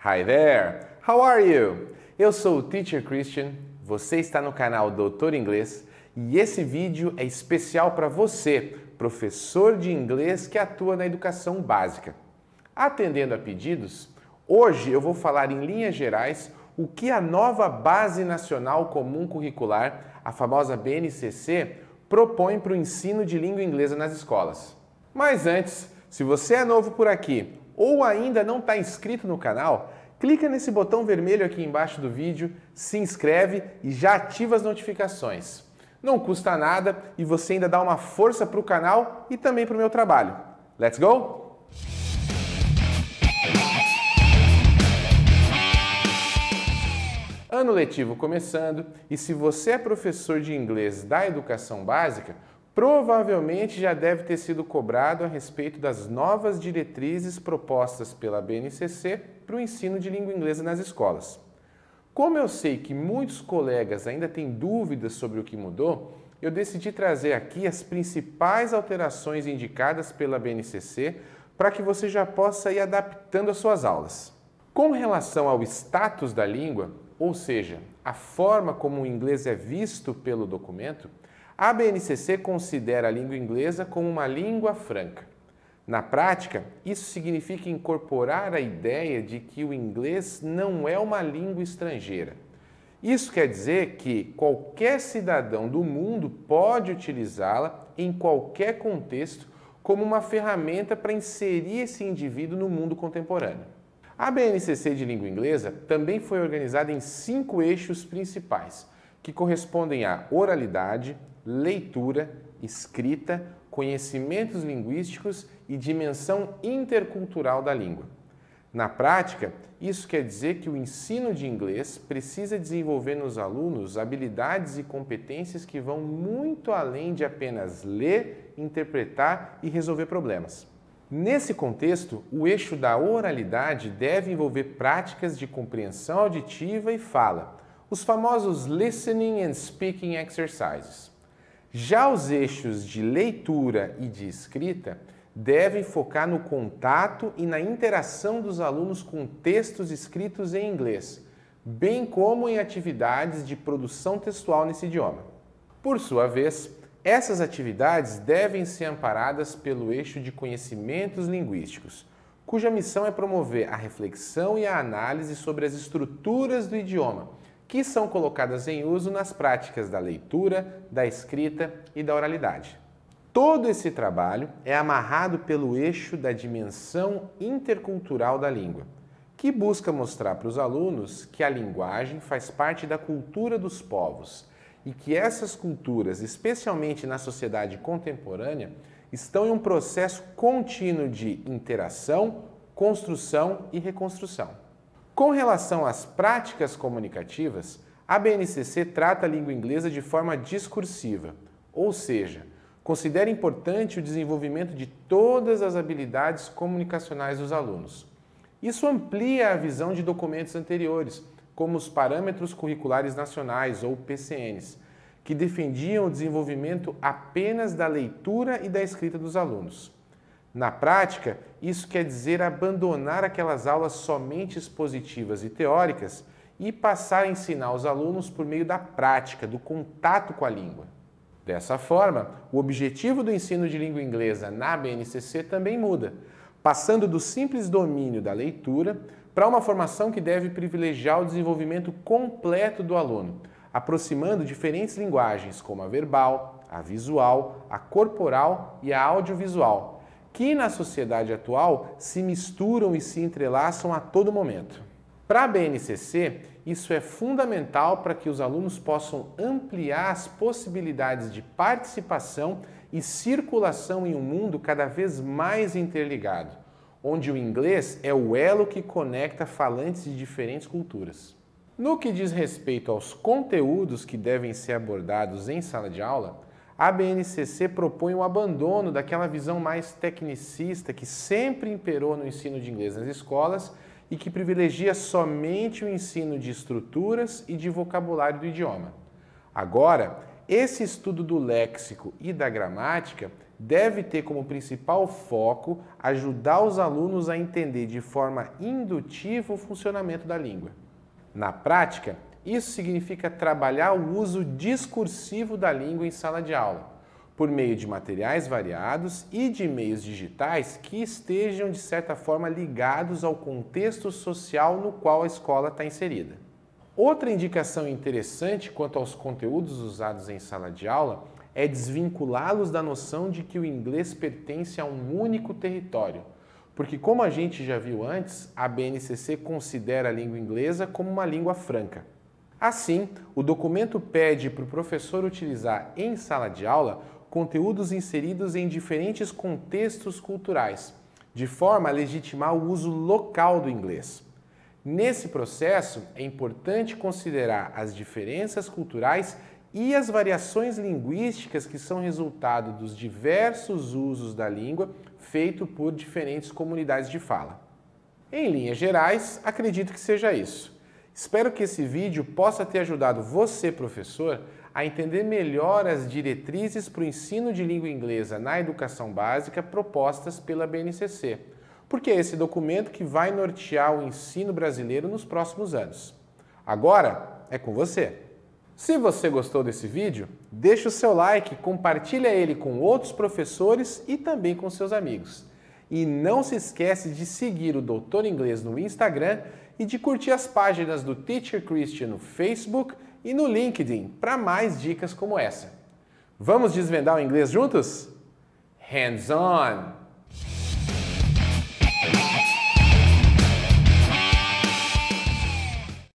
Hi there! How are you? Eu sou o Teacher Christian, você está no canal Doutor Inglês e esse vídeo é especial para você, professor de inglês que atua na educação básica. Atendendo a pedidos, hoje eu vou falar em linhas gerais o que a nova Base Nacional Comum Curricular, a famosa BNCC, propõe para o ensino de língua inglesa nas escolas. Mas antes, se você é novo por aqui ou ainda não está inscrito no canal, clica nesse botão vermelho aqui embaixo do vídeo, se inscreve e já ativa as notificações. Não custa nada e você ainda dá uma força para o canal e também para o meu trabalho. Let's go? Ano letivo começando e se você é professor de inglês da educação básica, provavelmente já deve ter sido cobrado a respeito das novas diretrizes propostas pela BNCC para o ensino de língua inglesa nas escolas. Como eu sei que muitos colegas ainda têm dúvidas sobre o que mudou, eu decidi trazer aqui as principais alterações indicadas pela BNCC para que você já possa ir adaptando as suas aulas. Com relação ao status da língua, ou seja, a forma como o inglês é visto pelo documento, a BNCC considera a língua inglesa como uma língua franca. Na prática, isso significa incorporar a ideia de que o inglês não é uma língua estrangeira. Isso quer dizer que qualquer cidadão do mundo pode utilizá-la em qualquer contexto como uma ferramenta para inserir esse indivíduo no mundo contemporâneo. A BNCC de língua inglesa também foi organizada em cinco eixos principais, que correspondem à oralidade, leitura, escrita, conhecimentos linguísticos e dimensão intercultural da língua. Na prática, isso quer dizer que o ensino de inglês precisa desenvolver nos alunos habilidades e competências que vão muito além de apenas ler, interpretar e resolver problemas. Nesse contexto, o eixo da oralidade deve envolver práticas de compreensão auditiva e fala, os famosos listening and speaking exercises. Já os eixos de leitura e de escrita devem focar no contato e na interação dos alunos com textos escritos em inglês, bem como em atividades de produção textual nesse idioma. Por sua vez, essas atividades devem ser amparadas pelo eixo de conhecimentos linguísticos, cuja missão é promover a reflexão e a análise sobre as estruturas do idioma que são colocadas em uso nas práticas da leitura, da escrita e da oralidade. Todo esse trabalho é amarrado pelo eixo da dimensão intercultural da língua, que busca mostrar para os alunos que a linguagem faz parte da cultura dos povos e que essas culturas, especialmente na sociedade contemporânea, estão em um processo contínuo de interação, construção e reconstrução. Com relação às práticas comunicativas, a BNCC trata a língua inglesa de forma discursiva, ou seja, considera importante o desenvolvimento de todas as habilidades comunicacionais dos alunos. Isso amplia a visão de documentos anteriores, como os Parâmetros Curriculares Nacionais, ou PCNs, que defendiam o desenvolvimento apenas da leitura e da escrita dos alunos. Na prática, isso quer dizer abandonar aquelas aulas somente expositivas e teóricas e passar a ensinar os alunos por meio da prática, do contato com a língua. Dessa forma, o objetivo do ensino de língua inglesa na BNCC também muda, passando do simples domínio da leitura para uma formação que deve privilegiar o desenvolvimento completo do aluno, aproximando diferentes linguagens como a verbal, a visual, a corporal e a audiovisual que na sociedade atual se misturam e se entrelaçam a todo momento. Para a BNCC, isso é fundamental para que os alunos possam ampliar as possibilidades de participação e circulação em um mundo cada vez mais interligado, onde o inglês é o elo que conecta falantes de diferentes culturas. No que diz respeito aos conteúdos que devem ser abordados em sala de aula, a BNCC propõe o abandono daquela visão mais tecnicista que sempre imperou no ensino de inglês nas escolas e que privilegia somente o ensino de estruturas e de vocabulário do idioma. Agora, esse estudo do léxico e da gramática deve ter como principal foco ajudar os alunos a entender de forma indutiva o funcionamento da língua. Na prática, isso significa trabalhar o uso discursivo da língua em sala de aula, por meio de materiais variados e de meios digitais que estejam, de certa forma, ligados ao contexto social no qual a escola está inserida. Outra indicação interessante quanto aos conteúdos usados em sala de aula é desvinculá-los da noção de que o inglês pertence a um único território. Porque, como a gente já viu antes, a BNCC considera a língua inglesa como uma língua franca. Assim, o documento pede para o professor utilizar em sala de aula conteúdos inseridos em diferentes contextos culturais, de forma a legitimar o uso local do inglês. Nesse processo, é importante considerar as diferenças culturais e as variações linguísticas que são resultado dos diversos usos da língua feito por diferentes comunidades de fala. Em linhas gerais, acredito que seja isso. Espero que esse vídeo possa ter ajudado você, professor, a entender melhor as diretrizes para o ensino de língua inglesa na educação básica propostas pela BNCC porque é esse documento que vai nortear o ensino brasileiro nos próximos anos. Agora é com você. Se você gostou desse vídeo, deixe o seu like, compartilhe ele com outros professores e também com seus amigos. E não se esquece de seguir o Doutor Inglês no Instagram e de curtir as páginas do Teacher Christian no Facebook e no LinkedIn para mais dicas como essa. Vamos desvendar o inglês juntos? Hands on!